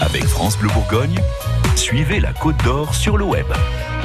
Avec France Bleu Bourgogne, suivez la Côte d'Or sur le web.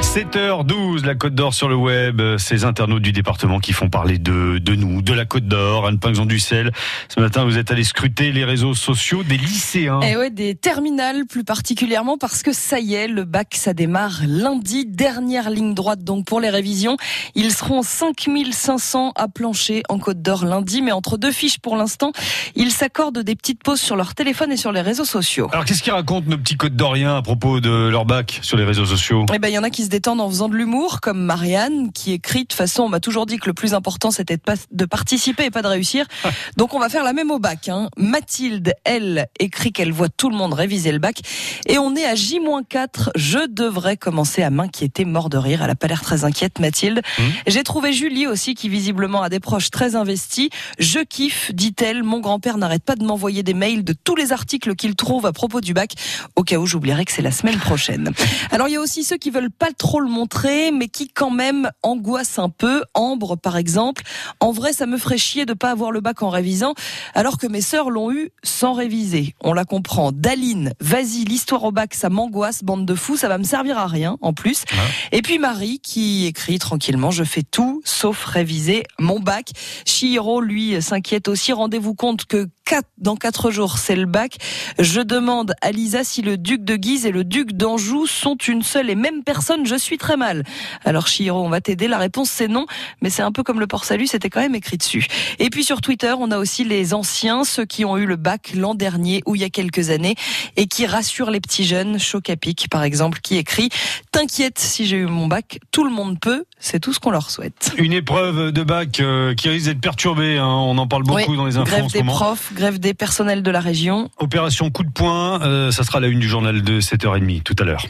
7h12, la Côte d'Or sur le web, ces internautes du département qui font parler de, de nous, de la Côte d'Or, Anne Pinxon du Sel. Ce matin, vous êtes allé scruter les réseaux sociaux des lycéens. Et ouais, des terminales plus particulièrement parce que ça y est, le bac, ça démarre lundi, dernière ligne droite donc pour les révisions. Ils seront 5500 à plancher en Côte d'Or lundi, mais entre deux fiches pour l'instant, ils s'accordent des petites pauses sur leur téléphone et sur les réseaux sociaux. Alors qu'est-ce qu'ils racontent nos petits Côte d'Oriens à propos de leur bac sur les réseaux sociaux? Eh ben, il y en a qui se détendent en faisant de l'humour, comme Marianne, qui écrit de toute façon, on m'a toujours dit que le plus important c'était de, participer et pas de réussir. Donc on va faire la même au bac. Hein. Mathilde, elle, écrit qu'elle voit tout le monde réviser le bac. Et on est à J-4. Je devrais commencer à m'inquiéter, mort de rire. Elle a pas l'air très inquiète, Mathilde. Mmh. J'ai trouvé Julie aussi, qui visiblement a des proches très investis. Je kiffe, dit-elle. Mon grand-père n'arrête pas de m'envoyer des mails de tous les articles qu'il trouve à propos du bac. Au cas où j'oublierai que c'est la semaine prochaine. Alors il y a aussi ceux qui veulent pas trop le montrer, mais qui quand même angoisse un peu. Ambre, par exemple. En vrai, ça me ferait chier de pas avoir le bac en révisant, alors que mes sœurs l'ont eu sans réviser. On la comprend. Daline, vas-y, l'histoire au bac, ça m'angoisse, bande de fous, ça va me servir à rien, en plus. Et puis Marie, qui écrit tranquillement, je fais tout, sauf réviser mon bac. Chihiro, lui, s'inquiète aussi. Rendez-vous compte que dans quatre jours, c'est le bac. Je demande à Lisa si le duc de Guise et le duc d'Anjou sont une seule et même personne. Je suis très mal. Alors Chiro, on va t'aider. La réponse c'est non, mais c'est un peu comme le port salut, c'était quand même écrit dessus. Et puis sur Twitter, on a aussi les anciens, ceux qui ont eu le bac l'an dernier ou il y a quelques années et qui rassurent les petits jeunes. Chocapic par exemple, qui écrit "T'inquiète, si j'ai eu mon bac, tout le monde peut." C'est tout ce qu'on leur souhaite. Une épreuve de bac euh, qui risque d'être perturbée. Hein. On en parle beaucoup dans les infos grève en ce des moment. profs, grève des personnels de la région. Opération coup de poing, euh, ça sera la une du journal de 7h30 tout à l'heure.